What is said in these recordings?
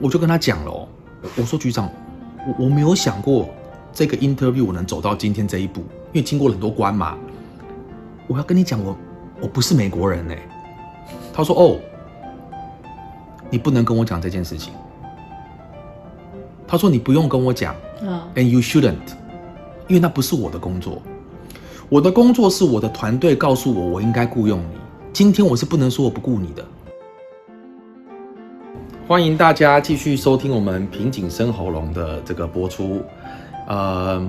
我就跟他讲了哦，我说局长，我我没有想过这个 interview 我能走到今天这一步，因为经过了很多关嘛。我要跟你讲，我我不是美国人哎。他说哦，你不能跟我讲这件事情。他说你不用跟我讲，嗯，and you shouldn't，因为那不是我的工作。我的工作是我的团队告诉我我应该雇佣你。今天我是不能说我不雇你的。欢迎大家继续收听我们平颈生喉咙的这个播出。呃，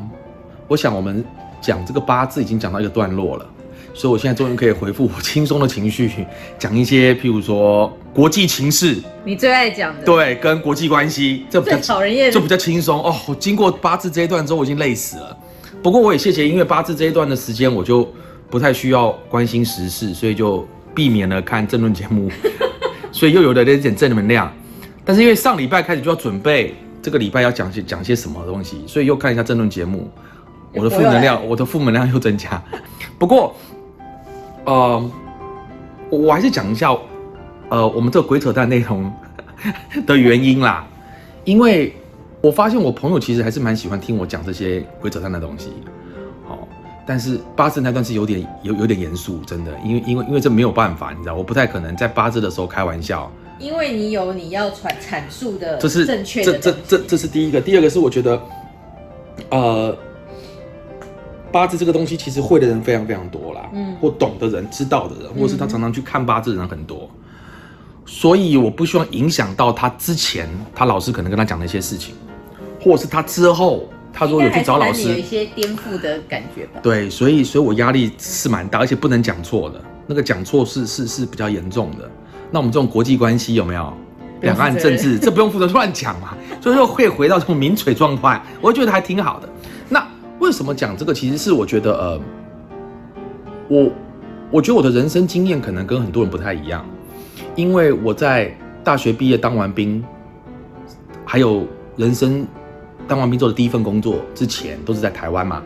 我想我们讲这个八字已经讲到一个段落了，所以我现在终于可以回复我轻松的情绪，讲一些譬如说国际情势，你最爱讲的，，对，跟国际关系，这比较最讨人厌就比较轻松哦。我经过八字这一段之后，我已经累死了。不过我也谢谢，因为八字这一段的时间，我就不太需要关心时事，所以就避免了看政论节目，所以又有了一点正能量。但是因为上礼拜开始就要准备这个礼拜要讲些讲些什么东西，所以又看一下政论节目，我的负能量，我的负能量又增加。不过，呃，我我还是讲一下，呃，我们这个鬼扯淡内容的原因啦，因为我发现我朋友其实还是蛮喜欢听我讲这些鬼扯淡的东西，好、但是八字那段是有点有有点严肃，真的，因为因为因为这没有办法，你知道，我不太可能在八字的时候开玩笑，因为你有你要传阐述的这是正确这这这这是第一个，第二个是我觉得，呃，八字这个东西其实会的人非常非常多啦，嗯。或懂的人、知道的人，或者是他常常去看八字的人很多，所以我不希望影响到他之前他老师可能跟他讲的一些事情，或者是他之后他如果有去找老师有一，些颠覆的感觉吧。对，所以所以我压力是蛮大，而且不能讲错的，那个讲错是是是比较严重的。那我们这种国际关系有没有？两岸政治，这不用负责乱讲嘛，所以说会回到这种民粹状态，我觉得还挺好的。那为什么讲这个？其实是我觉得，呃，我我觉得我的人生经验可能跟很多人不太一样，因为我在大学毕业当完兵，还有人生当完兵做的第一份工作之前，都是在台湾嘛。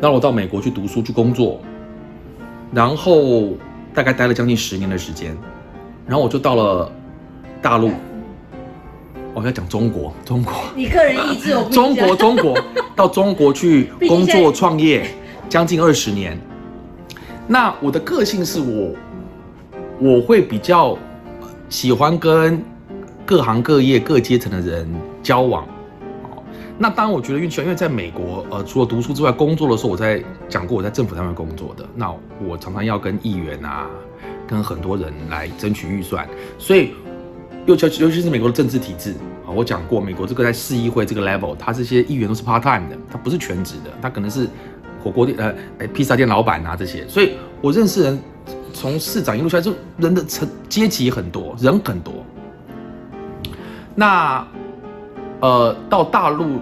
然后我到美国去读书去工作，然后大概待了将近十年的时间，然后我就到了大陆。我要讲中国，中国，你个人意志，我不中国，中国，到中国去 工作创业，将近二十年。那我的个性是我，我会比较喜欢跟各行各业、各阶层的人交往。那当然，我觉得运气好，因为在美国，呃，除了读书之外，工作的时候，我在讲过我在政府单位工作的，那我常常要跟议员啊，跟很多人来争取预算，所以尤其尤其是美国的政治体制啊，我讲过，美国这个在市议会这个 level，他这些议员都是 part time 的，他不是全职的，他可能是火锅店呃披萨店老板啊这些，所以我认识人从市长一路下来，就人的层阶级很多，人很多。那呃到大陆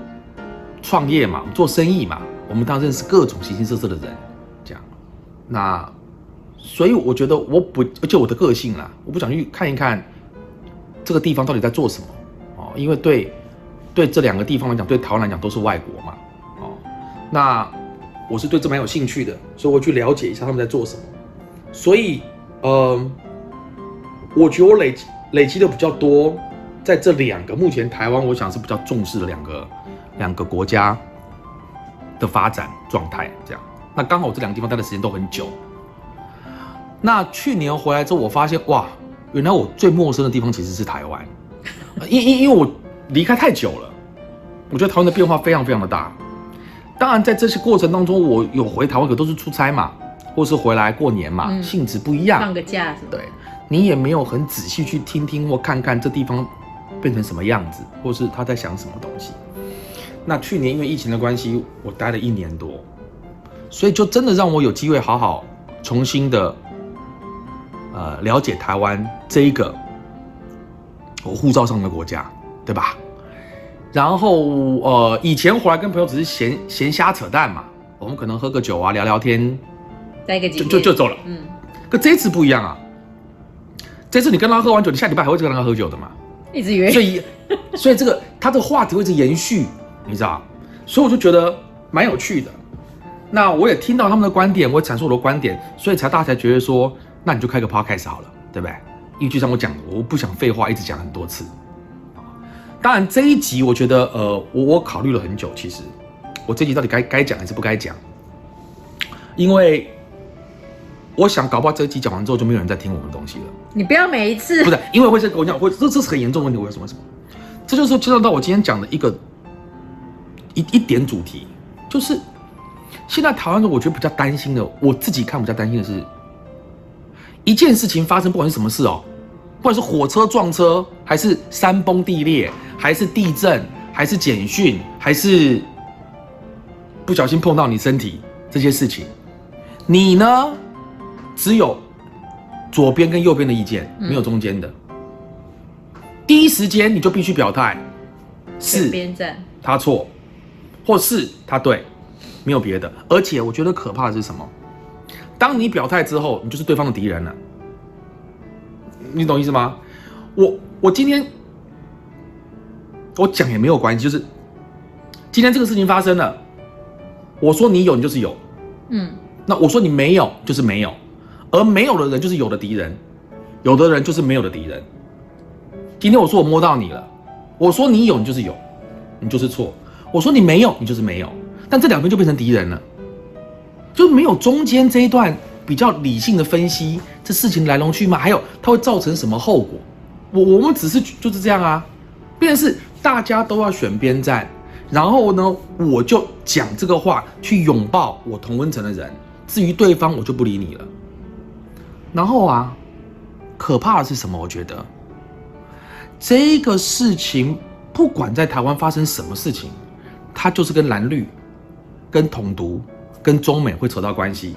创业嘛，做生意嘛，我们当然认识各种形形色色的人，这样。那所以我觉得我不，而且我的个性啦，我不想去看一看这个地方到底在做什么哦，因为对对这两个地方来讲，对台湾来讲都是外国嘛，哦，那我是对这蛮有兴趣的，所以我去了解一下他们在做什么。所以，呃，我觉得我累积累积的比较多，在这两个目前台湾我想是比较重视的两个两个国家的发展状态，这样。那刚好我这两个地方待的时间都很久。那去年回来之后，我发现哇，原来我最陌生的地方其实是台湾，呃因因因为我离开太久了，我觉得台湾的变化非常非常的大。当然，在这些过程当中，我有回台湾，可都是出差嘛，或是回来过年嘛，嗯性质不一样。放个假什么的。对你也没有很仔细去听听或看看这地方变成什么样子，或是他在想什么东西。那去年因为疫情的关系，我待了一年多，所以就真的让我有机会好好重新的呃了解台湾这一个我护照上的国家，对吧？然后呃，以前回来跟朋友只是闲闲瞎扯淡嘛，我们可能喝个酒啊，聊聊天，就就就走了。嗯，可这次不一样啊，这次你跟他喝完酒，你下礼拜还会再跟他喝酒的嘛？一直约所以，所以这个他这个话题会一直延续，你知道？所以我就觉得蛮有趣的。那我也听到他们的观点，我也阐述我的观点，所以才大家才觉得说，那你就开个 podcast 好了，对不对？因为就像我讲的，我不想废话，一直讲很多次。当然这一集我觉得，呃，我我考虑了很久，其实我这集到底该该讲还是不该讲，因为我想搞不好这一集讲完之后就没有人再听我们东西了。你不要每一次不是，因为会是跟我讲，会这这是很严重的问题。为什么？什么？这就是牵涉到我今天讲的一个一一点主题，就是现在台湾人我觉得比较担心的，我自己看比较担心的是，一件事情发生，不管是什么事哦，不管是火车撞车，还是山崩地裂，还是地震，还是简讯，还是不小心碰到你身体这些事情，你呢，只有左边跟右边的意见，没有中间的。第一时间你就必须表态，是边站，他错，或是他对，没有别的。而且我觉得可怕的是什么？当你表态之后，你就是对方的敌人了。你懂意思吗？我我今天我讲也没有关系，就是今天这个事情发生了，我说你有，你就是有，嗯，那我说你没有，就是没有，而没有的人就是有的敌人，有的人就是没有的敌人。今天我说我摸到你了，我说你有，你就是有，你就是错。我说你没有，你就是没有。但这两边就变成敌人了，就没有中间这一段比较理性的分析这事情来龙去脉，还有它会造成什么后果。我我们只是就是这样啊，变成是大家都要选边站，然后呢，我就讲这个话去拥抱我同温层的人，至于对方我就不理你了。然后啊，可怕的是什么？我觉得。这个事情不管在台湾发生什么事情，它就是跟蓝绿、跟统独、跟中美会扯到关系。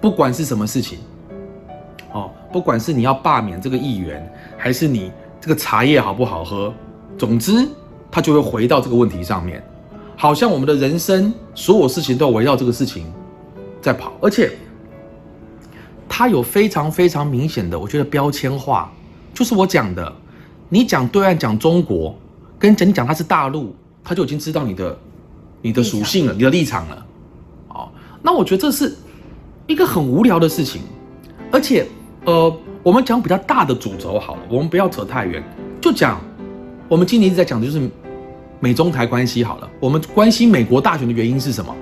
不管是什么事情，哦，不管是你要罢免这个议员，还是你这个茶叶好不好喝，总之它就会回到这个问题上面。好像我们的人生所有事情都要围绕这个事情在跑，而且它有非常非常明显的，我觉得标签化，就是我讲的。你讲对岸讲中国，跟讲你讲它是大陆，他就已经知道你的你的属性了，你的立场了。哦，那我觉得这是一个很无聊的事情，而且呃，我们讲比较大的主轴好了，我们不要扯太远，就讲我们今年一直在讲的就是美中台关系好了。我们关心美国大选的原因是什么？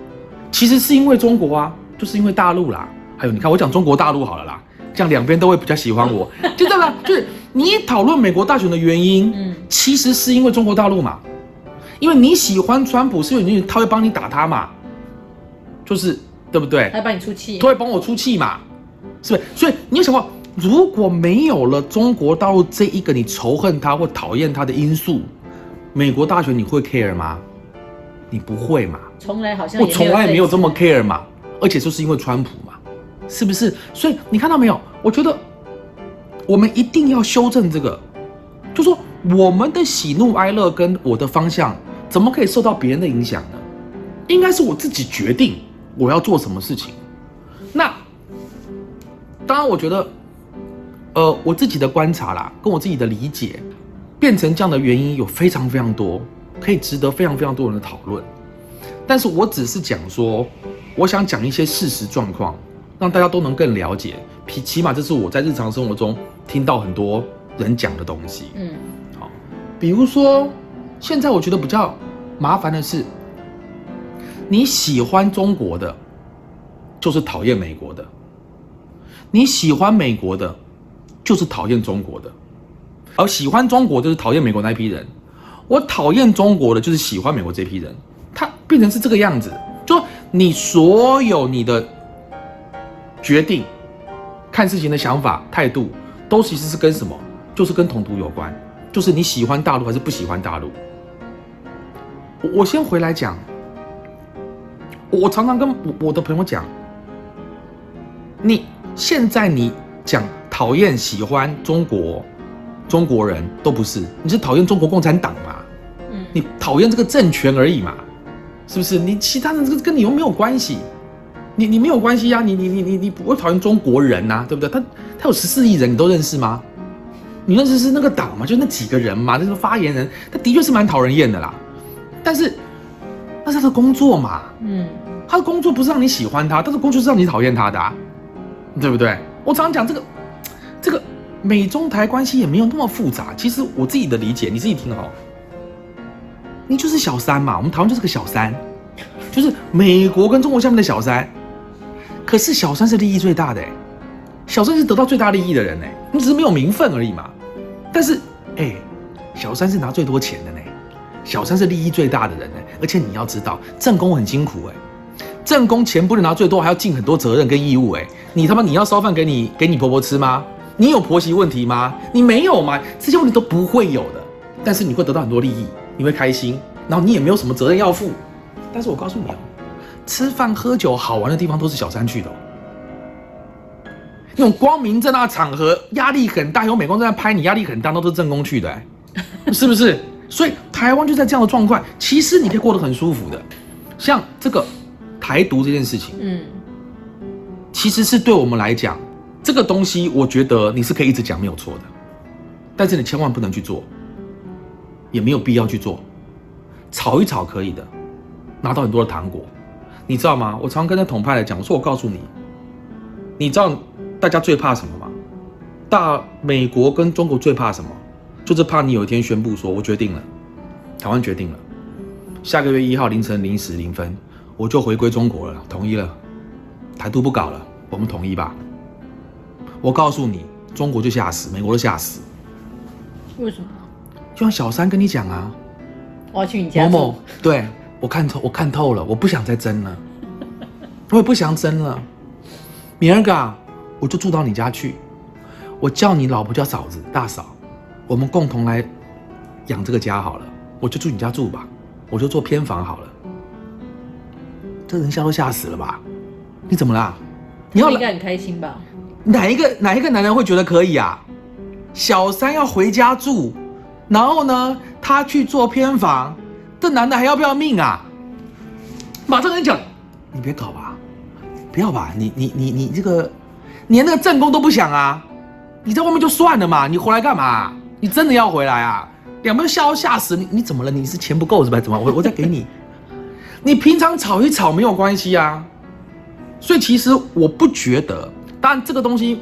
其实是因为中国啊，就是因为大陆啦。还有你看我讲中国大陆好了啦，这样两边都会比较喜欢我，就这样，就是。你讨论美国大选的原因，嗯，其实是因为中国大陆嘛，因为你喜欢川普，是因为他会帮你打他嘛，就是对不对？他帮你出气，他会帮我出气嘛，是不是？所以你有想过，如果没有了中国大陆这一个你仇恨他或讨厌他的因素，美国大选你会 care 吗？你不会嘛？从来好像我从来没有这么 care 嘛，而且就是因为川普嘛，是不是？所以你看到没有？我觉得。我们一定要修正这个，就说我们的喜怒哀乐跟我的方向，怎么可以受到别人的影响呢？应该是我自己决定我要做什么事情。那当然，我觉得，呃，我自己的观察啦，跟我自己的理解，变成这样的原因有非常非常多，可以值得非常非常多人的讨论。但是我只是讲说，我想讲一些事实状况，让大家都能更了解。起起码这是我在日常生活中。听到很多人讲的东西，嗯，好，比如说，现在我觉得比较麻烦的是，你喜欢中国的，就是讨厌美国的；你喜欢美国的，就是讨厌中国的；而喜欢中国就是讨厌美国那批人，我讨厌中国的就是喜欢美国这批人，他变成是这个样子，就你所有你的决定、看事情的想法、态度。都其实是跟什么？就是跟统独有关，就是你喜欢大陆还是不喜欢大陆。我我先回来讲，我常常跟我我的朋友讲，你现在你讲讨厌喜欢中国，中国人都不是，你是讨厌中国共产党嘛？嗯，你讨厌这个政权而已嘛？是不是？你其他人这个跟你又没有关系。你你没有关系呀，你你你你你不会讨厌中国人呐，对不对？他他有十四亿人，你都认识吗？你认识是那个党吗？就那几个人嘛，那个发言人，他的确是蛮讨人厌的啦。但是那是他的工作嘛，嗯，他的工作不是让你喜欢他，他的工作是让你讨厌他的，对不对？我常常讲这个，这个美中台关系也没有那么复杂。其实我自己的理解，你自己听好，你就是小三嘛，我们台湾就是个小三，就是美国跟中国下面的小三。可是小三是利益最大的、欸，小三是得到最大利益的人呢、你只是没有名分而已嘛。但是，哎、小三是拿最多钱的呢、小三是利益最大的人呢、而且你要知道，正宫很辛苦哎、正宫钱不能拿最多，还要尽很多责任跟义务哎、你他妈你要烧饭给你给你婆婆吃吗？你有婆媳问题吗？你没有吗？这些问题都不会有的，但是你会得到很多利益，你会开心，然后你也没有什么责任要负。但是我告诉你哦，吃饭喝酒好玩的地方都是小三去的、哦。那种光明正大的场合，压力很大，有美工在那拍你，压力很大，那都是正宫去的、哎 是不是？所以台湾就在这样的状况，其实你可以过得很舒服的。像这个台独这件事情，嗯，其实是对我们来讲，这个东西我觉得你是可以一直讲没有错的，但是你千万不能去做，也没有必要去做。吵一吵可以的，拿到很多的糖果，你知道吗？我常跟那统派来讲，我说我告诉你，你知道大家最怕什么吗？大美国跟中国最怕什么？就是怕你有一天宣布说，我决定了，台湾决定了，下个月一号凌晨零时零分，我就回归中国了，同意了，台独不搞了，我们统一吧。我告诉你，中国就吓死，美国都吓死。为什么？就像小三跟你讲啊，我要去你家某某，对我看透，我看透了，我不想再争了，我也不想争了。明儿个啊我就住到你家去，我叫你老婆叫嫂子、大嫂，我们共同来养这个家好了。我就住你家住吧，我就做偏房好了。这人吓都吓死了吧？你怎么啦？你应该很开心吧？哪一个哪一个男人会觉得可以啊？小三要回家住，然后呢，他去做偏房，这男的还要不要命啊？马上跟你讲，你别搞吧，不要吧，你你你你这个连那个正宫都不想啊，你在外面就算了嘛，你回来干嘛？你真的要回来啊？两边吓都吓死你，你怎么了？你是钱不够是吧？怎么？我我再给你，你平常吵一吵没有关系啊。所以其实我不觉得，当然这个东西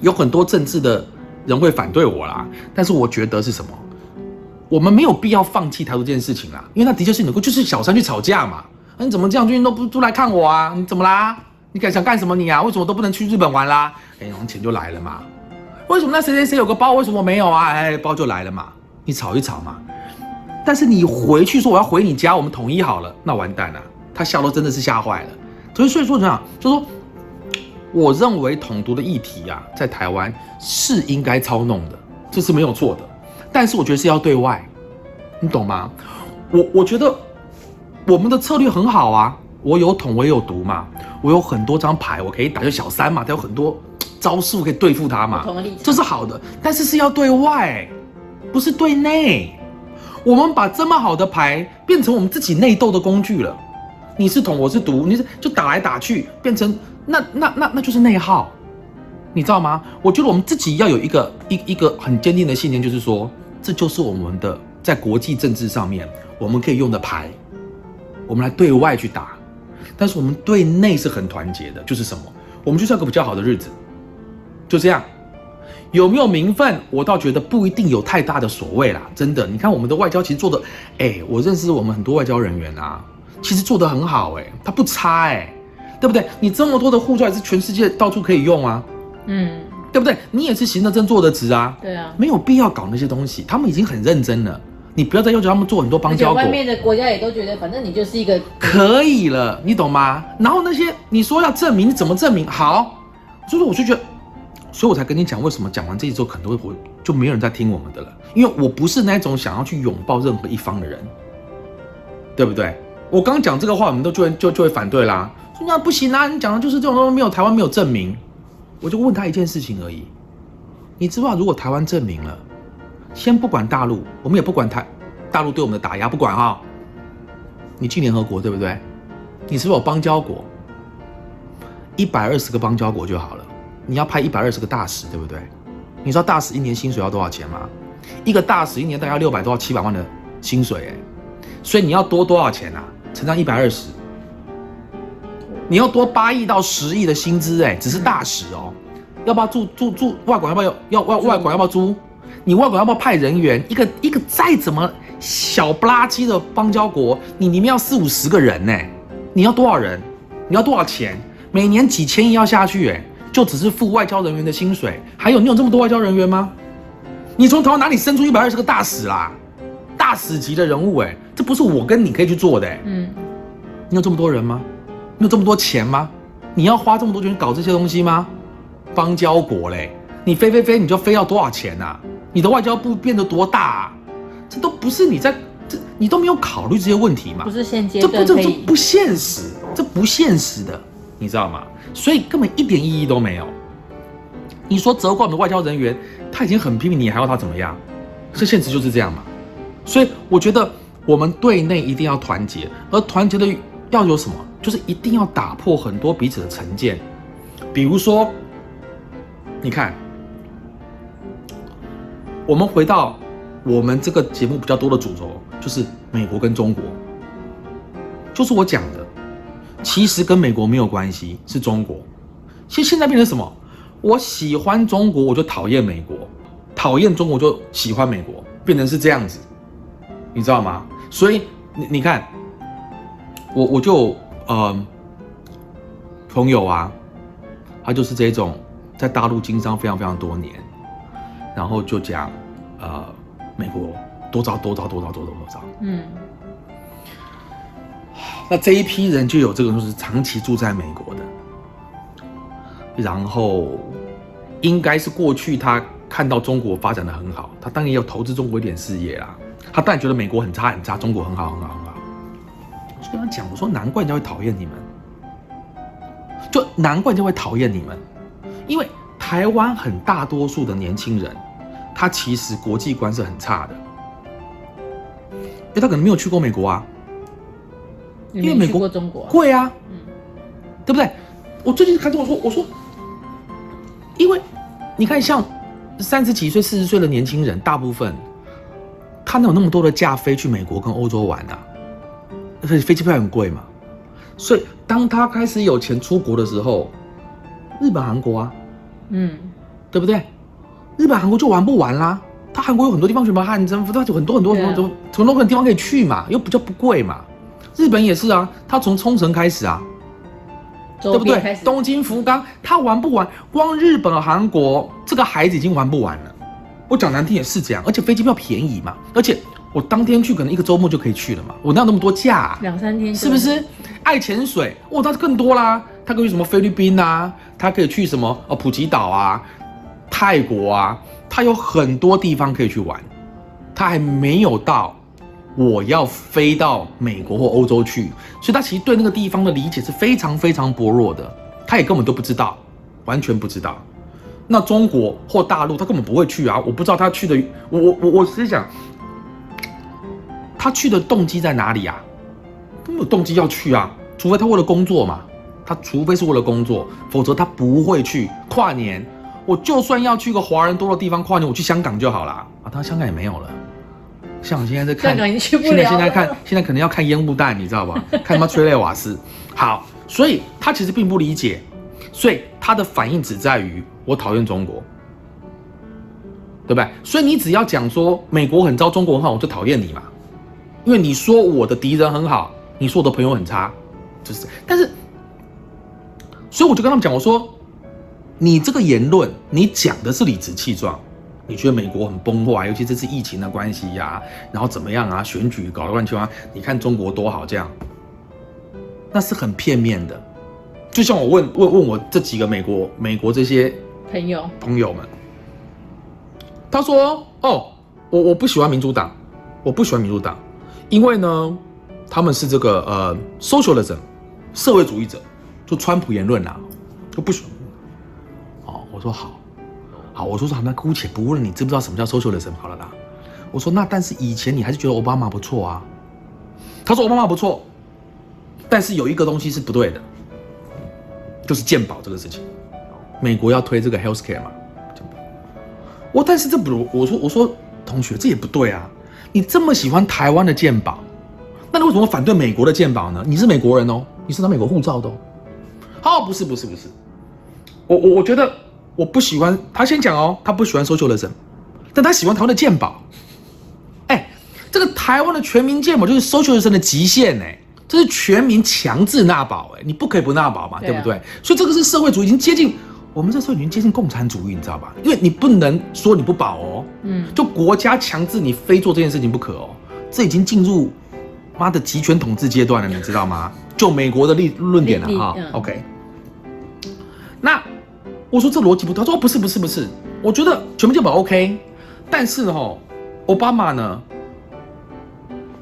有很多政治的人会反对我啦，但是我觉得是什么？我们没有必要放弃台独这件事情啦，因为那的确是能够，就是小三去吵架嘛。啊你怎么这样最近都不都来看我啊？你怎么啦？你敢想干什么你啊？为什么都不能去日本玩啦？哎，然后钱就来了嘛。为什么那谁谁谁有个包，为什么没有啊？哎，包就来了嘛。你吵一吵嘛。但是你回去说我要回你家，我们统一好了，那完蛋了。他笑都真的是吓坏了。所以所以说怎么样？就说我认为统独的议题啊，在台湾是应该操弄的，这是没有错的。但是我觉得是要对外，你懂吗？我我觉得我们的策略很好啊，我有统，我也有毒嘛，我有很多张牌，我可以打，就小三嘛，他有很多招数可以对付他嘛这是好的。但是是要对外，不是对内。我们把这么好的牌变成我们自己内斗的工具了。你是统，我是毒，你是就打来打去，变成那那那那就是内耗，你知道吗？我觉得我们自己要有一个一一个很坚定的信念，就是说，这就是我们的在国际政治上面我们可以用的牌，我们来对外去打，但是我们对内是很团结的，就是什么？我们就是要个比较好的日子，就这样。有没有名分？我倒觉得不一定有太大的所谓啦，真的。你看我们的外交其实做的，哎，我认识我们很多外交人员啊，其实做得很好，哎，他不差，哎，对不对？你这么多的护照也是全世界到处可以用啊，嗯，对不对？你也是行得正坐得直啊，对啊。没有必要搞那些东西，他们已经很认真了，你不要再要求他们做很多邦交国外。面的国家也都觉得，反正你就是一个可以了，你懂吗？然后那些你说要证明，你怎么证明？好，所以说我就觉得，所以我才跟你讲，为什么讲完这一之后，可能会我就没有人在听我们的了，因为我不是那种想要去拥抱任何一方的人，对不对？我刚讲这个话，我们都就会就就会反对啦，说那不行啊，你讲的就是这种东西，没有台湾没有证明。我就问他一件事情而已，你知不知道如果台湾证明了，先不管大陆，我们也不管台大陆对我们的打压，不管哈、你进联合国对不对？你是不是有邦交国？一百二十个邦交国就好了，你要派一百二十个大使，对不对？你知道大使一年薪水要多少钱吗？一个大使一年大概六百多到七百万的薪水，哎，所以你要多多少钱啊？乘上一百二十，你要多八亿到十亿的薪资，哎，只是大使哦。要不要住住住外馆？要不要要外外馆？要不要租？你外馆要不要派人员？一个一个再怎么小不拉几的邦交国，你里面要四五十个人呢、你要多少人？你要多少钱？每年几千亿要下去、哎，就只是付外交人员的薪水。还有你有这么多外交人员吗？你从台湾哪里生出一百二十个大使啦？大使级的人物、哎，这不是我跟你可以去做的、哎嗯，你有这么多人吗？你有这么多钱吗？你要花这么多钱搞这些东西吗？邦交国嘞，你飞飞飞，你就飞要多少钱呐、你的外交部变得多大、啊？这都不是你在这，你都没有考虑这些问题嘛不？是现阶这不段可以这这不现实，这不现实的，你知道吗？所以根本一点意义都没有。你说责怪我们的外交人员，他已经很拼命，你还要他怎么样？这现实就是这样嘛。所以我觉得我们对内一定要团结，而团结的要有什么？就是一定要打破很多彼此的成见。比如说，你看，我们回到我们这个节目比较多的主轴，就是美国跟中国，就是我讲的，其实跟美国没有关系，是中国。其实现在变成什么？我喜欢中国，我就讨厌美国；讨厌中国就喜欢美国，变成是这样子，你知道吗？所以你你看，我我就呃朋友啊，他就是这种在大陆经商非常非常多年，然后就讲呃美国多糟多糟多糟多糟多糟。嗯，那这一批人就有这个，就是长期住在美国的，然后应该是过去他看到中国发展的很好，他当然也有投资中国一点事业啦。他当然觉得美国很差很差，中国很好很好。我就跟他讲，我说难怪人家会讨厌你们，就难怪人家会讨厌你们，因为台湾很大多数的年轻人，他其实国际观是很差的，因为他可能没有去过美国啊。因为美国过中国啊，会啊，嗯对不对？我最近看跟我说，我说，因为你看，像三十几岁、四十岁的年轻人，大部分他哪有那么多的假飞去美国跟欧洲玩啊？而且飞机票很贵嘛，所以当他开始有钱出国的时候，日本、韩国啊，嗯，对不对？日本、韩国就玩不完啦。他韩国有很多地方，什么汗蒸，他有很多很多对啊很多很多很多地方可以去嘛，又比较不贵嘛。日本也是啊，他从冲绳开始啊，对不对？东京、福冈，他玩不完？光日本、韩国这个孩子已经玩不完了。我讲难听也是这样，而且飞机票便宜嘛，而且我当天去可能一个周末就可以去了嘛，我哪有那么多假、啊？两三天是不？是？爱潜水，哇，那更多啦。他可以去什么菲律宾啊，他可以去什么呃普吉岛啊、泰国啊，他有很多地方可以去玩。他还没有到我要飞到美国或欧洲去，所以他其实对那个地方的理解是非常非常薄弱的，他也根本都不知道，完全不知道。那中国或大陆他根本不会去啊，我不知道他去的，我我我我是想，他去的动机在哪里啊？他没有动机要去啊，除非他为了工作嘛。他除非是为了工作，否则他不会去跨年。我就算要去个华人多的地方跨年，我去香港就好啦。啊，他香港也没有了。像我现在在看，香港已经去不现在了了现在看，现在可能要看烟雾弹，你知道吧？看他妈催泪瓦斯。好，所以他其实并不理解，所以他的反应只在于我讨厌中国，对不对？所以你只要讲说美国很糟，中国很好，我就讨厌你嘛。因为你说我的敌人很好，你说我的朋友很差，就是，但是，所以我就跟他们讲，我说，你这个言论，你讲的是理直气壮，你觉得美国很崩坏，尤其这次疫情的关系呀、然后怎么样啊，选举搞得乱七八糟，你看中国多好这样，那是很片面的。就像我问问问我这几个美国美国这些朋友，朋友们，他说：“哦，我我不喜欢民主党，我不喜欢民主党，因为呢，他们是这个呃 socialism 社会主义者，就川普言论啊，就不喜欢。”哦，我说好，好，我说好，那姑且不问你知不知道什么叫 socialism 好了啦。我说那但是以前你还是觉得奥巴马不错啊。他说奥巴马不错，但是有一个东西是不对的，就是健保这个事情。美国要推这个 healthcare 嘛，我但是这不，我说我说同学这也不对啊，你这么喜欢台湾的健保，那你为什么反对美国的健保呢？你是美国人哦，你是拿美国护照的哦。哦，不是不是不是，我我我觉得我不喜欢他先讲哦，他不喜欢 socialism，但他喜欢台湾的健保。哎，这个台湾的全民健保就是 socialism 的极限哎，这是全民强制纳保哎，你不可以不纳保嘛，对啊对不对？所以这个是社会主义已经接近，我们这时候已经接近共产主义，你知道吧？因为你不能说你不保哦，嗯，就国家强制你非做这件事情不可哦，这已经进入妈的集权统治阶段了，你知道吗？就美国的立论点了哈，OK。那我说这逻辑不对，他说不是不是不是，我觉得全民健保 OK，但是哈、奥巴马呢，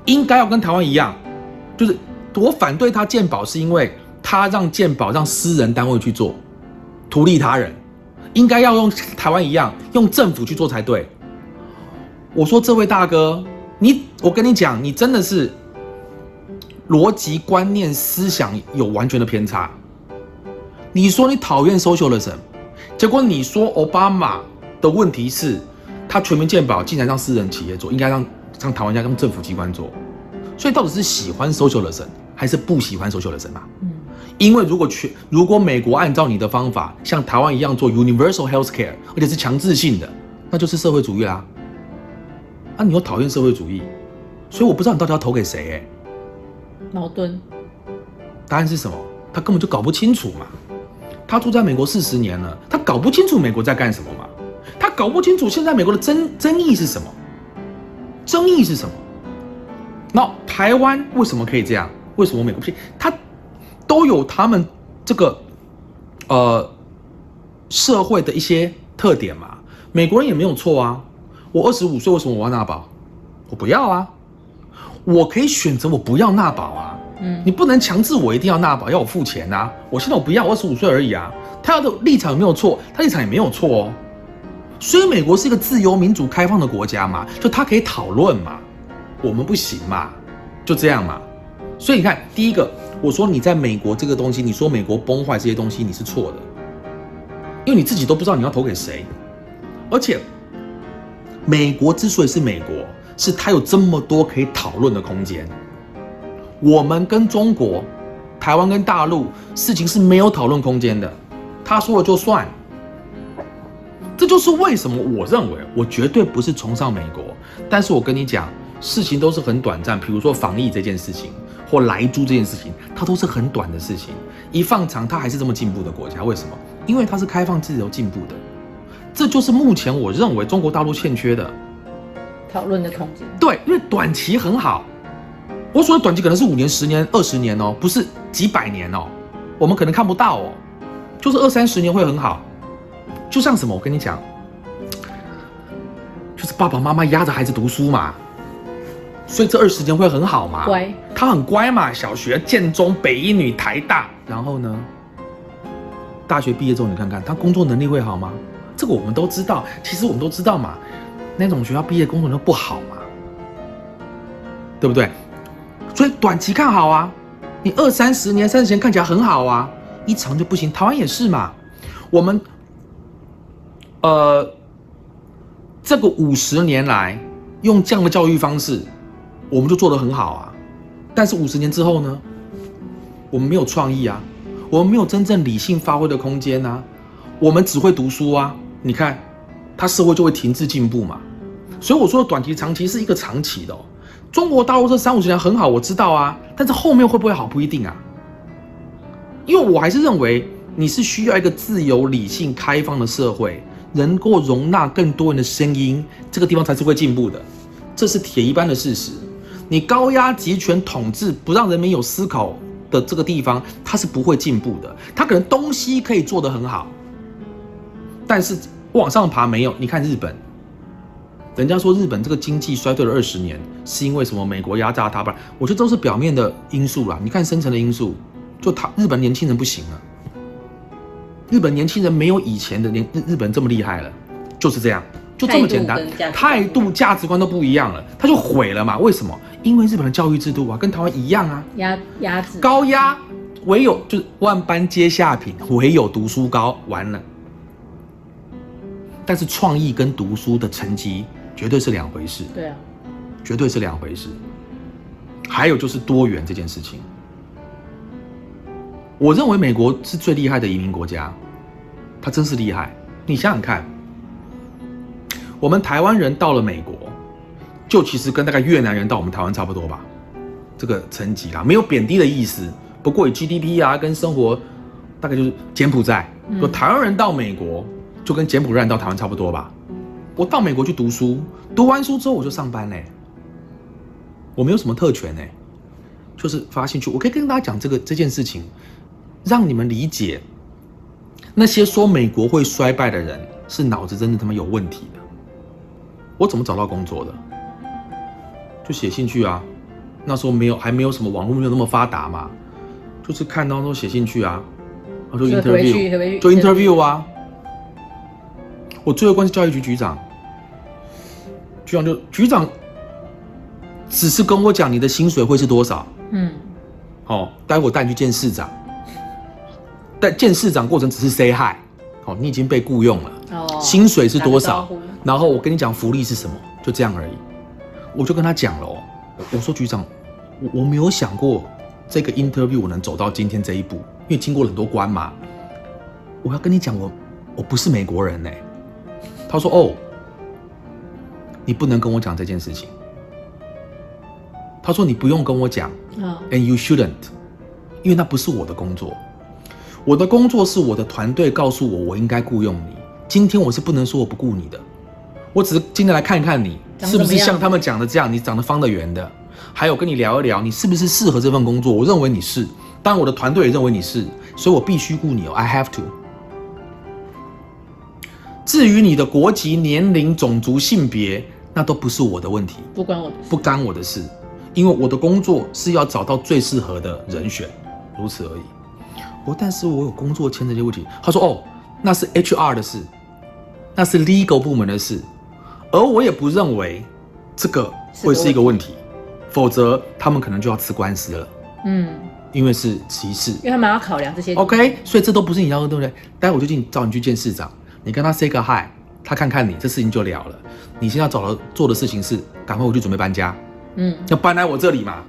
应该要跟台湾一样，就是我反对他健保，是因为他让健保让私人单位去做，图利他人，应该要用台湾一样，用政府去做才对。我说这位大哥，你我跟你讲，你真的是逻辑观念思想有完全的偏差。你说你讨厌 socialism，结果你说奥巴马的问题是，他全民健保竟然让私人企业做，应该让让台湾家让政府机关做，所以到底是喜欢 socialism 还是不喜欢 socialism 啊？嗯，因为如果全如果美国按照你的方法，像台湾一样做 universal health care，而且是强制性的，那就是社会主义啦。啊，你又讨厌社会主义，所以我不知道你到底要投给谁哎、矛盾，答案是什么？他根本就搞不清楚嘛。他住在美国四十年了，他搞不清楚美国在干什么嘛？他搞不清楚现在美国的争争议是什么？争议是什么？那台湾为什么可以这样？为什么美国不行？他都有他们这个呃社会的一些特点嘛。美国人也没有错啊。我二十五岁，为什么我要纳保？我不要啊。我可以选择我不要纳保啊。嗯，你不能强制我一定要纳保，要我付钱啊！我现在我不要，我二十五岁而已啊。他要的立场有没有错？他立场也没有错哦。所以美国是一个自由、民主、开放的国家嘛，就他可以讨论嘛，我们不行嘛，就这样嘛。所以你看，第一个，我说你在美国这个东西，你说美国崩坏这些东西，你是错的，因为你自己都不知道你要投给谁，而且美国之所以是美国，是它有这么多可以讨论的空间。我们跟中国、台湾跟大陆事情是没有讨论空间的，他说了就算。这就是为什么我认为我绝对不是崇尚美国，但是我跟你讲，事情都是很短暂。比如说防疫这件事情，或来猪这件事情，它都是很短的事情。一放长，它还是这么进步的国家，为什么？因为它是开放、自由、进步的。这就是目前我认为中国大陆欠缺的。讨论的空间，对，因为短期很好。我所谓短期可能是五年、十年、二十年哦，不是几百年哦，我们可能看不到哦，就是二三十年会很好。就像什么，我跟你讲，就是爸爸妈妈压着孩子读书嘛，所以这二十年会很好嘛。乖，他很乖嘛，小学、建中、北一女、台大，然后呢，大学毕业之后，你看看他工作能力会好吗？这个我们都知道，其实我们都知道嘛，那种学校毕业工作能力不好嘛，对不对？所以短期看好啊，你二三十年、三十年看起来很好啊，一长就不行。台湾也是嘛，我们呃这个五十年来用这样的教育方式，我们就做得很好啊。但是五十年之后呢，我们没有创意啊，我们没有真正理性发挥的空间啊，我们只会读书啊。你看，它社会就会停滞进步嘛。所以我说的短期、长期是一个长期的、中国大陆这三五十年很好，我知道啊，但是后面会不会好不一定啊。因为我还是认为你是需要一个自由、理性、开放的社会，能够容纳更多人的声音，这个地方才是会进步的，这是铁一般的事实。你高压集权统治，不让人民有思考的这个地方，它是不会进步的。它可能东西可以做得很好，但是往上爬没有。你看日本，人家说日本这个经济衰退了二十年，是因为什么？美国压榨它吧？我觉得都是表面的因素啦。你看深层的因素，就他日本年轻人不行了，日本年轻人没有以前的年日日本这么厉害了，就是这样，就这么简单态度价值观，态度价值观都不一样了，他就毁了嘛？为什么？因为日本的教育制度啊，跟台湾一样啊，压压制，高压，唯有就是万般皆下品，唯有读书高，完了。但是创意跟读书的成绩绝对是两回事，对啊，绝对是两回事。还有就是多元这件事情，我认为美国是最厉害的移民国家，它真是厉害。你想想看，我们台湾人到了美国，就其实跟大概越南人到我们台湾差不多吧，这个层级啦，没有贬低的意思。不过以 GDP 啊跟生活，大概就是柬埔寨，就台湾人到美国就跟柬埔寨人到台湾差不多吧。我到美国去读书，读完书之后我就上班嘞，我没有什么特权哎，就是发兴趣。我可以跟大家讲这个这件事情，让你们理解。那些说美国会衰败的人，是脑子真的他妈有问题的。我怎么找到工作的？就写信去啊。那时候没有，还没有什么网络没有那么发达嘛，就是看到都写信去啊，然后就 interview，就 interview 啊。我最后关系教育局局长，局长就局长，只是跟我讲你的薪水会是多少。嗯。好，待会我带你去见市长。但见市长过程只是 say hi，哦，你已经被雇佣了，哦，薪水是多少？然后我跟你讲福利是什么，就这样而已。我就跟他讲了，哦，我说局长，我我没有想过这个 interview 我能走到今天这一步，因为经过很多关嘛。我要跟你讲，我我不是美国人呢。他说哦，你不能跟我讲这件事情。他说你不用跟我讲，and you shouldn't，因为那不是我的工作。我的工作是我的团队告诉我，我应该雇佣你。今天我是不能说我不雇你的，我只是今天来看看你是不是像他们讲的这样，你长得方的圆的，还有跟你聊一聊，你是不是适合这份工作。我认为你是，当然我的团队也认为你是，所以我必须雇你哦，I have to。至于你的国籍、年龄、种族、性别，那都不是我的问题，不关我的不干我的事，因为我的工作是要找到最适合的人选，如此而已。我但是我有工作签这些问题。他说：“哦，那是 HR 的事，那是 legal 部门的事，而我也不认为这个会是一个问题，否则他们可能就要吃官司了。嗯，因为是歧视，因为他们要考量这些。OK，所以这都不是你要的，对不对？待会我就进找你去见市长，你跟他 say 个 hi，他看看你，这事情就了了。你现在找了做的事情是赶快回去准备搬家，嗯，要搬来我这里嘛。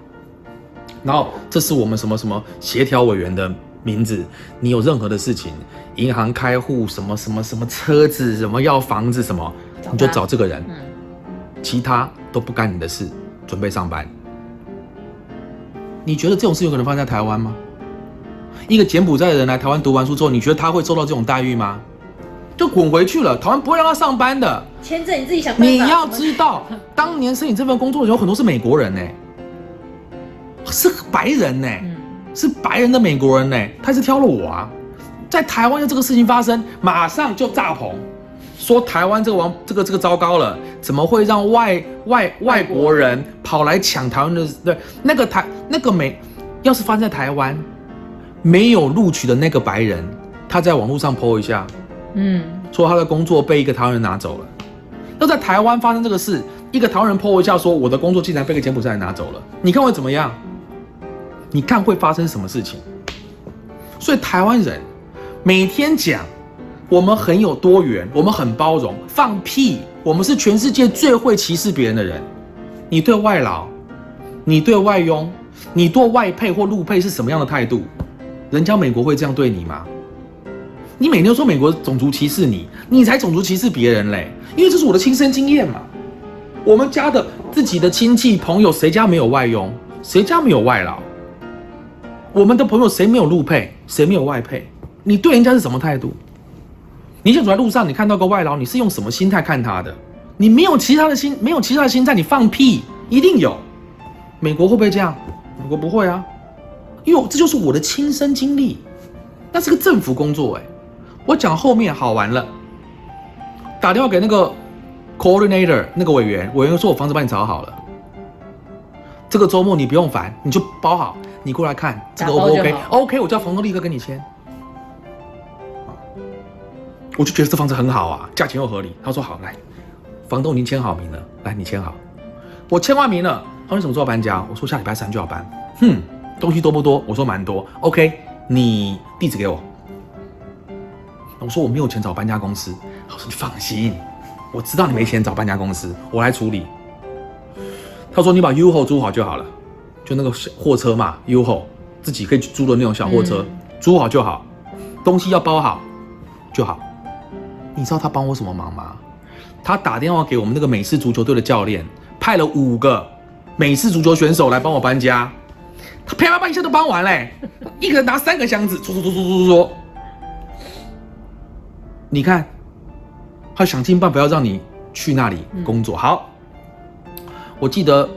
然后这是我们什么什么协调委员的。”名字，你有任何的事情，银行开户什么什么什么车子什么要房子什么，你就找这个人，其他都不干你的事，准备上班。你觉得这种事有可能发生在台湾吗？一个柬埔寨的人来台湾读完书之后，你觉得他会受到这种待遇吗？就滚回去了，台湾不会让他上班的。签证你自己想。你要知道，当年申请这份工作的有很多是美国人呢，是白人呢。是白人的美国人呢，他是挑了我啊，在台湾的这个事情发生，马上就炸棚，说台湾这个王这个这个糟糕了，怎么会让外外外国人跑来抢台湾的？对，那个台那个美，要是发生在台湾，没有录取的那个白人，他在网络上 po 一下，嗯，说他的工作被一个台湾人拿走了。要在台湾发生这个事，一个台湾人 po 一下说我的工作竟然被个柬埔寨人拿走了，你看会怎么样？你看会发生什么事情？所以台湾人每天讲我们很有多元，我们很包容，放屁！我们是全世界最会歧视别人的人。你对外劳，你对外佣，你对外配或陆配是什么样的态度？人家美国会这样对你吗？你每天都说美国种族歧视你，你才种族歧视别人嘞！因为这是我的亲身经验嘛。我们家的自己的亲戚朋友，谁家没有外佣？谁家没有外劳？我们的朋友谁没有路配，谁没有外配？你对人家是什么态度？你想走在路上，你看到个外劳，你是用什么心态看他的？你没有其他的心，没有其他的心态，你放屁，一定有。美国会不会这样？美国不会啊，因为这就是我的亲身经历。那是个政府工作，哎，我讲后面好玩了。打电话给那个 coordinator 那个委员，委员说我房子帮你找好了，这个周末你不用烦，你就包好。你过来看这个 O 不 OK？OK，我叫房东立刻跟你签。我就觉得这房子很好啊，价钱又合理。他说好，来，房东已经签好名了，来你签好。我签完名了，他说你什么时候搬家？我说下礼拜三就要搬。哼，东西多不多？我说蛮多。OK，你地址给我。我说我没有钱找搬家公司。他说你放心，我知道你没钱找搬家公司，我来处理。他说你把 U 后租好就好了。就那个货车嘛，U 后自己可以租的那种小货车，租好就好，东西要包好就好。你知道他帮我什么忙吗？他打电话给我们那个美式足球队的教练，派了五个美式足球选手来帮我搬家。他啪啪啪一下都搬完嘞，一个人拿三个箱子，搓搓搓搓搓搓。你看，他想尽办法要让你去那里工作。好，我记得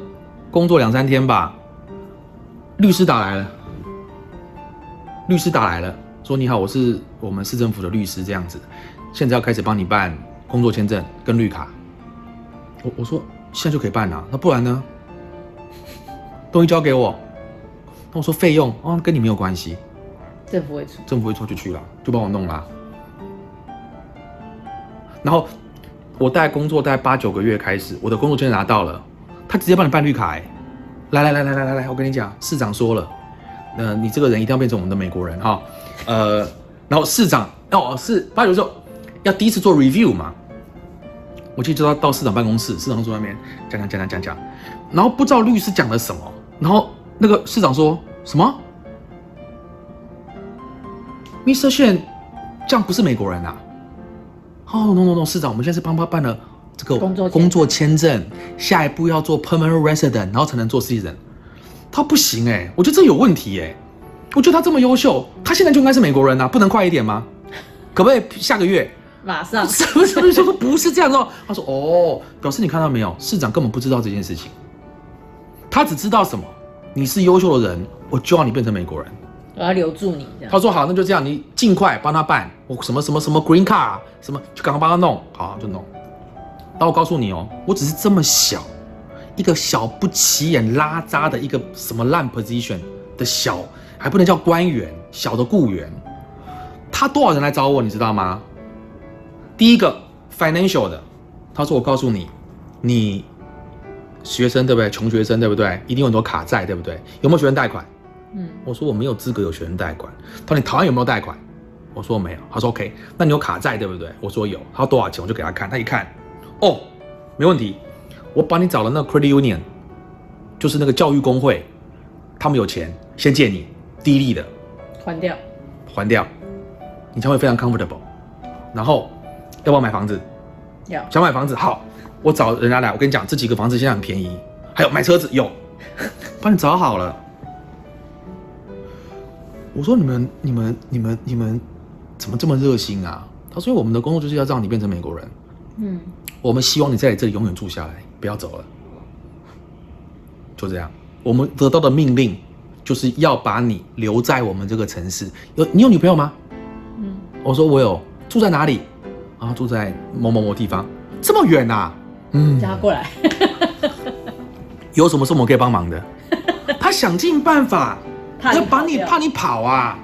工作两三天吧，律师打来了，律师打来了，说你好，我是我们市政府的律师，这样子，现在要开始帮你办工作签证跟绿卡。我我说现在就可以办了，那不然呢？东西交给我。那我说费用哦，跟你没有关系，政府会出，政府会出就去了，就帮我弄啦。然后我大概工作大概八九个月开始，我的工作签证拿到了，他直接帮你办绿卡、欸。来来来来来来来，我跟你讲，市长说了，呃，你这个人一定要变成我们的美国人哈。呃，然后市长哦是八九时候要第一次做 review 嘛，我记得就要到市长办公室，市长坐外面讲讲讲讲讲讲，然后不知道律师讲了什么，然后。那个市长说什么？Mr. 炫，这样不是美国人啊？哦，no no no，市长，我们现在是帮他办了这个工作工作签证，下一步要做 permanent resident，然后才能做 citizen。他不行哎，我觉得这有问题哎。我觉得他这么优秀，他现在就应该是美国人啊，不能快一点吗？可不可以下个月？马上？什么什么说不是这样子？他说哦，表示你看到没有，市长根本不知道这件事情，他只知道什么？你是优秀的人，我就要你变成美国人，我要留住你。他说好，那就这样，你尽快帮他办，我什么什么什么 green card，什么就赶快帮他弄，好就弄。但我告诉你哦，我只是这么小，一个小不起眼拉渣的一个什么烂 position 的小，还不能叫官员，小的雇员。他多少人来找我，你知道吗？第一个 financial 的，他说我告诉你，你。学生对不对？穷学生对不对？一定有很多卡债对不对？有没有学生贷款？嗯，我说我没有资格有学生贷款。他说你台湾有没有贷款？我说没有。他说 OK，那你有卡债对不对？我说有。他说多少钱？我就给他看。他一看，哦，没问题。我帮你找了那个 credit union，就是那个教育工会，他们有钱，先借你低利的，还掉，还掉，你才会非常 comfortable。然后要不要买房子？要。想买房子好。我找人家来，我跟你讲，这几个房子现在很便宜，还有买车子有，帮你找好了。我说你们、你们、你们、你们怎么这么热心啊？他说我们的工作就是要让你变成美国人，嗯，我们希望你在这里永远住下来，不要走了。就这样，我们得到的命令就是要把你留在我们这个城市。有你有女朋友吗？嗯，我说我有，住在哪里？啊，住在某某某地方，这么远呐？嗯，叫他过来。有什么事我们可以帮忙的？他想尽办法要把你怕你跑啊！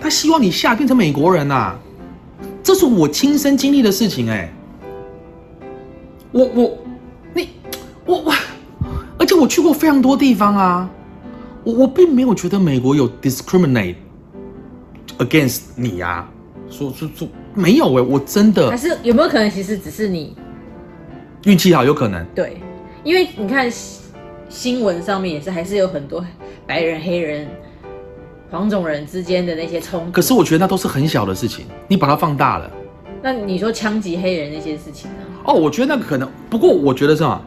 他希望你下变成美国人呐！这是我亲身经历的事情哎。我我你我我，而且我去过非常多地方啊。我我并没有觉得美国有 discriminate against 你呀。说说说没有哎，我真的。还是有没有可能，其实只是你？运气好有可能，对，因为你看新闻上面也是，还是有很多白人、黑人、黄种人之间的那些冲突。可是我觉得那都是很小的事情，你把它放大了。那你说枪击黑人那些事情呢？哦，我觉得那个可能，不过我觉得这样，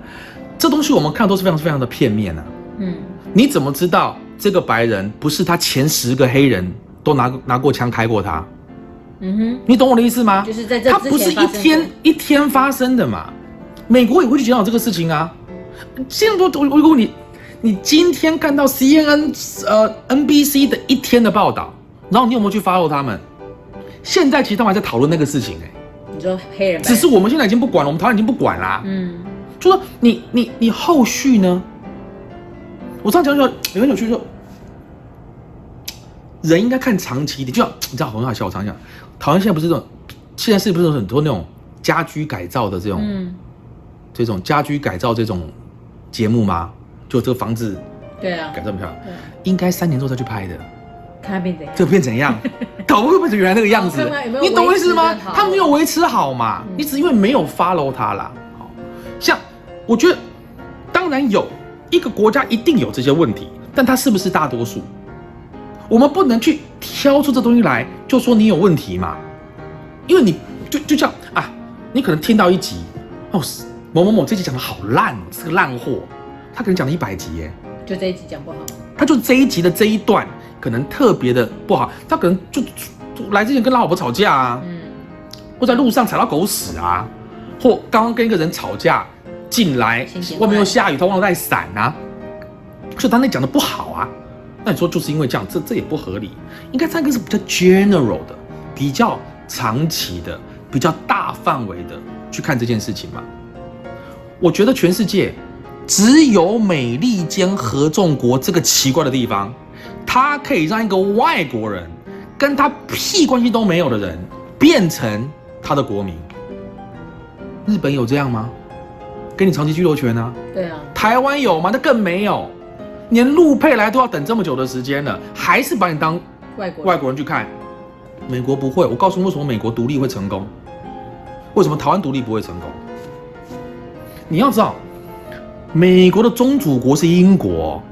这东西我们看都是非常非常的片面啊。嗯，你怎么知道这个白人不是他前十个黑人都拿拿过枪开过他？嗯哼，你懂我的意思吗？就是在这，它不是一天一天发生的嘛。美国也会去检讨这个事情啊！现在我我我问你，你今天看到 CNN 呃 NBC 的一天的报道，然后你有没有去 follow 他们？现在其实他们还在讨论那个事情哎。你说黑人？只是我们现在已经不管了，我们台湾已经不管啦。嗯，就说你你你后续呢？我这样讲说有很有趣，说人应该看长期一点，就像你知道很好笑，我常讲，台湾现在不是这种，现在是不是有很多那种家居改造的这种？嗯。这种家居改造这种节目吗？就这个房子，对啊，改造不漂亮，应该三年之后再去拍的。看变怎样？这变怎样？搞不会变成原来那个样子？你懂我意思吗？他没有维持好嘛？你只因为没有 follow 他啦。好，像我觉得，当然有一个国家一定有这些问题，但它是不是大多数？我们不能去挑出这东西来就说你有问题嘛？因为你就就像啊。你可能听到一集，哦，某某某这集讲的好烂，是个烂货，他可能讲了一百集耶，就这一集讲不好，他就这一集的这一段可能特别的不好，他可能就就来之前跟老婆吵架啊，嗯，或在路上踩到狗屎啊，或刚刚跟一个人吵架进来外面又下雨，他忘了带伞啊，所以他那讲的不好啊。那你说就是因为这样，这这也不合理。应该三个是比较 general 的，比较长期的，比较大范围的去看这件事情嘛。我觉得全世界只有美利坚合众国这个奇怪的地方，它可以让一个外国人跟他屁关系都没有的人变成他的国民。日本有这样吗？给你长期居留权啊？对啊，台湾有吗？那更没有，连陆配来都要等这么久的时间了，还是把你当外国外国人去看。美国不会，我告诉你为什么美国独立会成功，为什么台湾独立不会成功？你要知道，美国的宗主国是英国，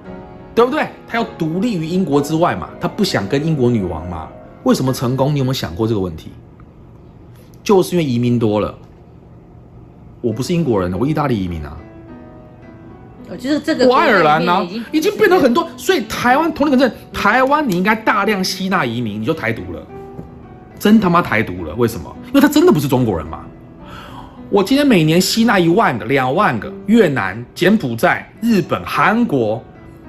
对不对？他要独立于英国之外嘛，他不想跟英国女王嘛。为什么成功？你有没有想过这个问题？就是因为移民多了。我不是英国人，我意大利移民啊。我觉得这个我爱尔兰呢、国家里面已经变得很多，所以台湾同理可证，台湾你应该大量吸纳移民，你就台独了，真他妈台独了。为什么？因为他真的不是中国人嘛。我今天每年吸纳一万个、两万个越南、柬埔寨、日本、韩国、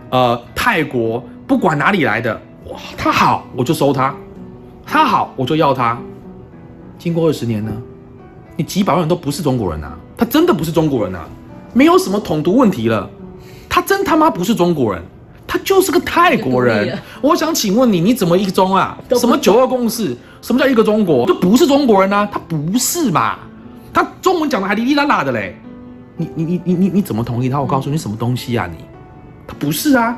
呃泰国，不管哪里来的，哇，他好我就收他，他好我就要他。经过二十年呢，你几百万人都不是中国人啊，他真的不是中国人啊，没有什么统独问题了，他真他妈不是中国人，他就是个泰国人。我想请问你，你怎么一中啊？什么九二共识？什么叫一个中国？就不是中国人啊，他不是嘛？他中文讲的还哩哩啦啦的嘞，你你你你你你怎么同意他？我告诉你，什么东西啊你？他不是啊。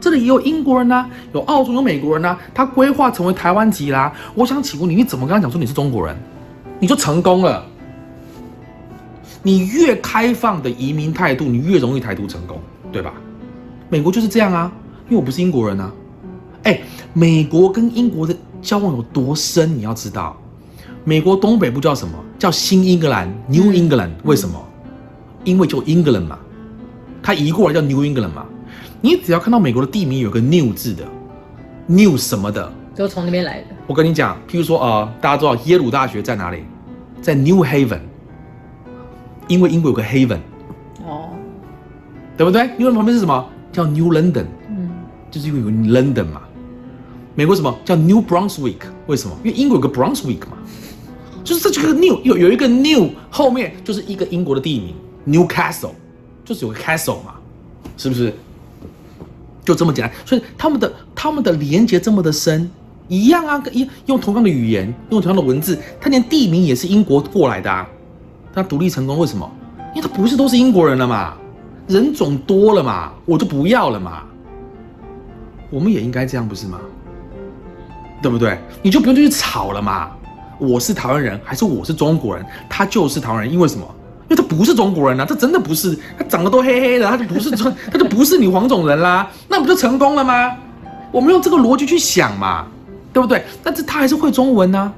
这里也有英国人呐、有澳洲，有美国人呐、他规划成为台湾籍啦。我想请问你，你怎么跟他讲说你是中国人？你就成功了。你越开放的移民态度，你越容易台独成功，对吧？美国就是这样啊，因为我不是英国人啊。哎，美国跟英国的交往有多深，你要知道。美国东北部叫什么？叫新英格兰 （New England）。为什么？因为就 England 嘛，它移过来叫 New England 嘛。你只要看到美国的地名有个 New 字的，New 什么的，都从那边来的。我跟你讲，譬如说呃，大家知道耶鲁大学在哪里？在 New Haven，因为英国有个 Haven，哦，对不对？因为旁边是什么？叫 New London，嗯，就是因为有个 London 嘛。美国什么叫 New Brunswick？为什么？因为英国有个 Brunswick 嘛，就是这这个 New 有有一个 New 后面就是一个英国的地名 Newcastle，就是有个 Castle 嘛，是不是？就这么简单，所以他们的他们的连接这么的深，一样啊，跟一用同样的语言，用同样的文字，他连地名也是英国过来的啊。那独立成功为什么？因为他不是都是英国人了嘛，人种多了嘛，我就不要了嘛。我们也应该这样，不是吗？对不对？你就不用去吵了嘛。我是台湾人，还是我是中国人？他就是台湾人，因为什么？因为他不是中国人啊，他真的不是，他长得都黑黑的，他就不是中，他就不是你黄种人啦，那不就成功了吗？我们用这个逻辑去想嘛，对不对？但是他还是会中文呐、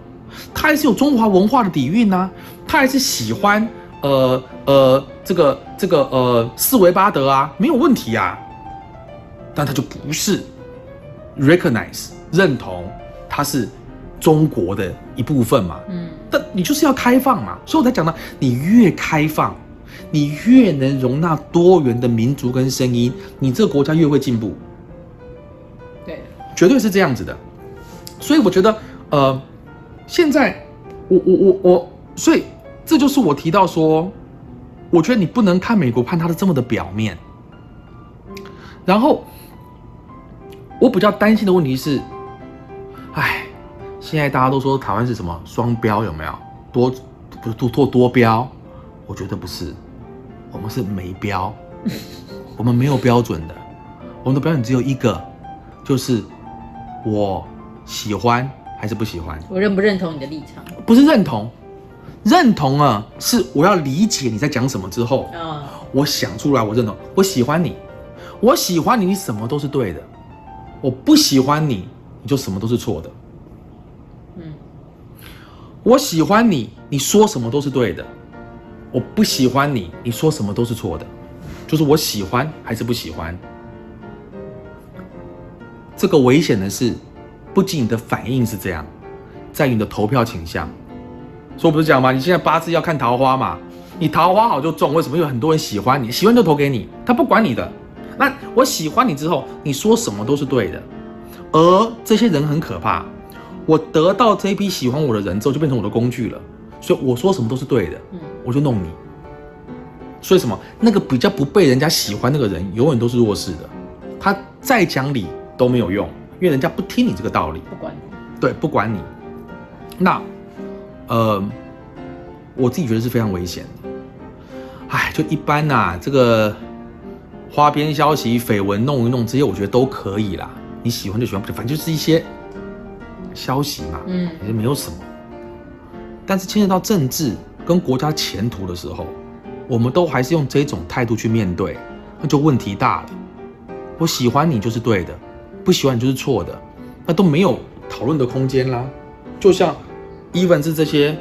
他还是有中华文化的底蕴呐、他还是喜欢呃呃这个这个呃四维巴德啊，没有问题啊，但他就不是 recognize 认同他是中国的一部分嘛，嗯，但你就是要开放嘛，所以我才讲到，你越开放，你越能容纳多元的民族跟声音，你这个国家越会进步，对，绝对是这样子的。所以我觉得，呃，现在我我我我，所以这就是我提到说，我觉得你不能看美国判他的这么的表面。然后，我比较担心的问题是，哎，现在大家都说台湾是什么双标，有没有？多不是多多多标？我觉得不是，我们是没标，我们没有标准的，我们的标准只有一个，就是我喜欢还是不喜欢，我认不认同你的立场不是认同，认同啊是我要理解你在讲什么之后，嗯？我想出来，我认同，我喜欢你，我喜欢你，你什么都是对的；我不喜欢你，你就什么都是错的。嗯，我喜欢你，你说什么都是对的；我不喜欢你，你说什么都是错的。就是我喜欢还是不喜欢。这个危险的是，不仅你的反应是这样，在于你的投票倾向。所以我不是讲吗？你现在八字要看桃花嘛，你桃花好就中。为什么？因为很多人喜欢你，喜欢就投给你，他不管你的。那我喜欢你之后，你说什么都是对的。而这些人很可怕，我得到这一批喜欢我的人之后，就变成我的工具了。所以我说什么都是对的，我就弄你。所以什么？那个比较不被人家喜欢那个人，永远都是弱势的。他再讲理都没有用，因为人家不听你这个道理，不管你。对，不管你。那。呃，我自己觉得是非常危险的。哎，就一般呐，这个花边消息、绯闻弄一弄，这些我觉得都可以啦。你喜欢就喜欢，反正就是一些消息嘛，嗯，也没有什么。但是牵涉到政治跟国家前途的时候，我们都还是用这种态度去面对，那就问题大了。我喜欢你就是对的，不喜欢你就是错的，那都没有讨论的空间啦。就像。Even 是这些，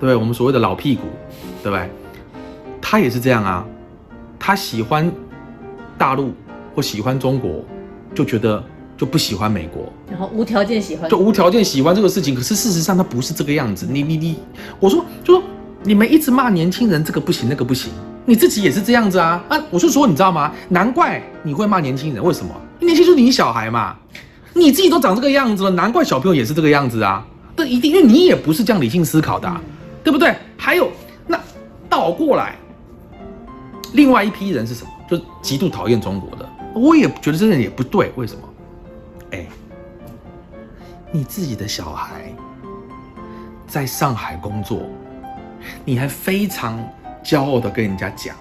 对我们所谓的老屁股，对不对？他也是这样啊，他喜欢大陆或喜欢中国，就觉得就不喜欢美国，然后无条件喜欢，就无条件喜欢这个事情。可是事实上他不是这个样子。你你你，我说就说你们一直骂年轻人这个不行那个不行，你自己也是这样子啊啊！我就说你知道吗？难怪你会骂年轻人，为什么？年轻就是你小孩嘛，你自己都长这个样子了，难怪小朋友也是这个样子啊。这一定，因为你也不是这样理性思考的，对不对？还有，那倒过来，另外一批人是什么？就极度讨厌中国的。我也觉得这人也不对，为什么？哎，你自己的小孩在上海工作，你还非常骄傲的跟人家讲，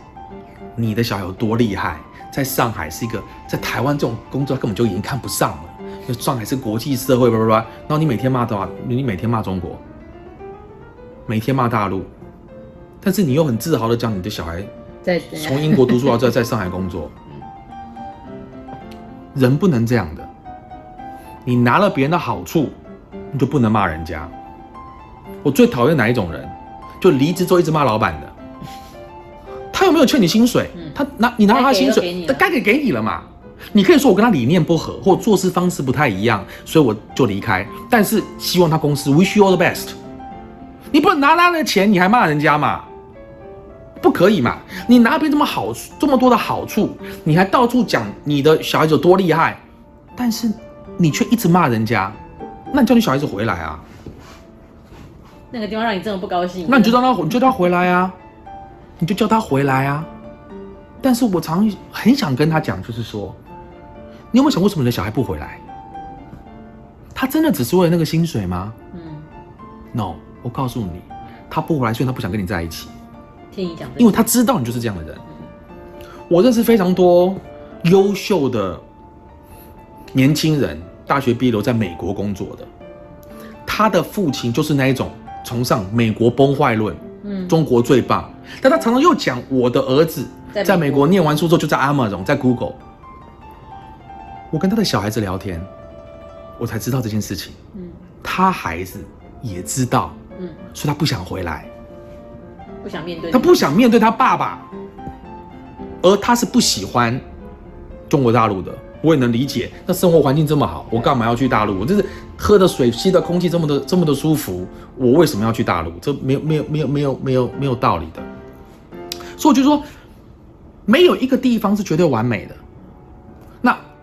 你的小孩有多厉害，在上海是一个，在台湾这种工作根本就已经看不上了。就上海是国际社会，叭叭叭。然后你每天骂的话，你每天骂中国，每天骂大陆，但是你又很自豪的讲你的小孩在从英国读书到在在上海工作。人不能这样的，你拿了别人的好处，你就不能骂人家。我最讨厌哪一种人，就离职之后一直骂老板的。他有没有欠你薪水？他拿你拿了他薪水，他该给给你了嘛？你可以说我跟他理念不合，或做事方式不太一样，所以我就离开。但是希望他公司 wish you all the best。你不能拿他的钱，你还骂人家嘛？不可以嘛？你拿别人这么好这么多的好处，你还到处讲你的小孩子有多厉害，但是你却一直骂人家，那你叫你小孩子回来啊？那个地方让你这么不高兴，那你就让他，你就叫他回来啊，你就叫他回来啊。但是我常很想跟他讲，就是说。你有没有想过，为什么你的小孩不回来？他真的只是为了那个薪水吗？嗯，No，我告诉你，他不回来，所以他不想跟你在一起。听你讲，因为他知道你就是这样的人。我认识非常多优秀的年轻人，大学毕业留在美国工作的。他的父亲就是那一种崇尚美国崩坏论，嗯，中国最棒。但他常常又讲，我的儿子在美国念完书之后，就在 Amazon，在 Google。我跟他的小孩子聊天，我才知道这件事情。嗯，他孩子也知道。嗯，所以他不想回来，不想面对。他不想面对他爸爸，而他是不喜欢中国大陆的。我也能理解，那生活环境这么好，我干嘛要去大陆？我就是喝的水、吸的空气这么的、这么的舒服，我为什么要去大陆？这没有、没有、没有、没有、没有、没有道理的。所以我就说，没有一个地方是绝对完美的。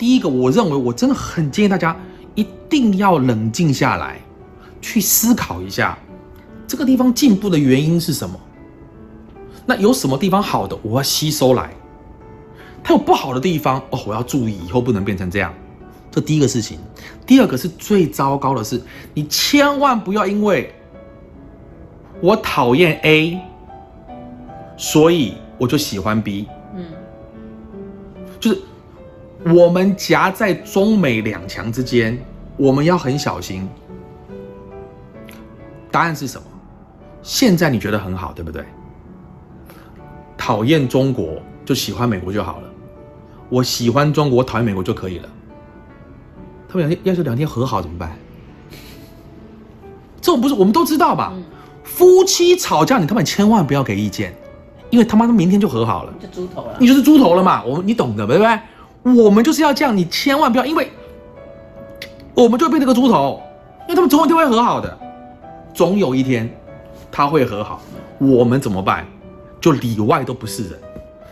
第一个，我认为我真的很建议大家一定要冷静下来，去思考一下这个地方进步的原因是什么。那有什么地方好的，我要吸收来；它有不好的地方，哦，我要注意，以后不能变成这样。这第一个事情。第二个是最糟糕的是，你千万不要因为我讨厌 A，所以我就喜欢 B。嗯，就是。我们夹在中美两强之间，我们要很小心。答案是什么？现在你觉得很好，对不对？讨厌中国就喜欢美国就好了。我喜欢中国，讨厌美国就可以了。他们两天要是两天和好怎么办？这种不是我们都知道吧？嗯夫妻吵架，你他妈千万不要给意见，因为他妈的明天就和好了，就猪头了你。就是猪头了嘛。我们你懂的，对不对？我们就是要这样，你千万不要，因为我们就会变成个猪头，因为他们总有一天会和好的，总有一天他会和好。我们怎么办？就里外都不是人，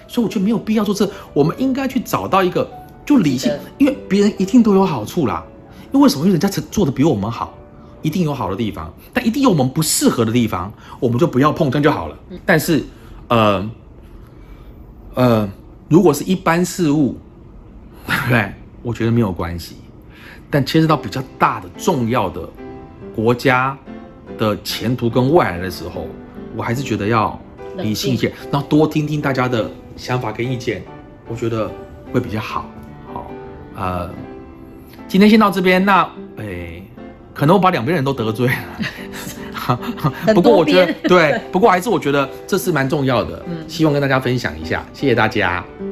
所以我觉得没有必要做这。我们应该去找到一个就理性，因为别人一定都有好处啦。因为为什么？因为人家做的比我们好，一定有好的地方，但一定有我们不适合的地方，我们就不要碰，这样就好了。但是，呃，呃，如果是一般事物，对不对？我觉得没有关系。但牵涉到比较大的、重要的国家的前途跟未来的时候，我还是觉得要理性一些，然后多听听大家的想法跟意见，我觉得会比较好。好，呃，今天先到这边。那，诶，可能我把两边人都得罪了。不过我觉得对对，不过还是我觉得这是蛮重要的，嗯希望跟大家分享一下，谢谢大家。嗯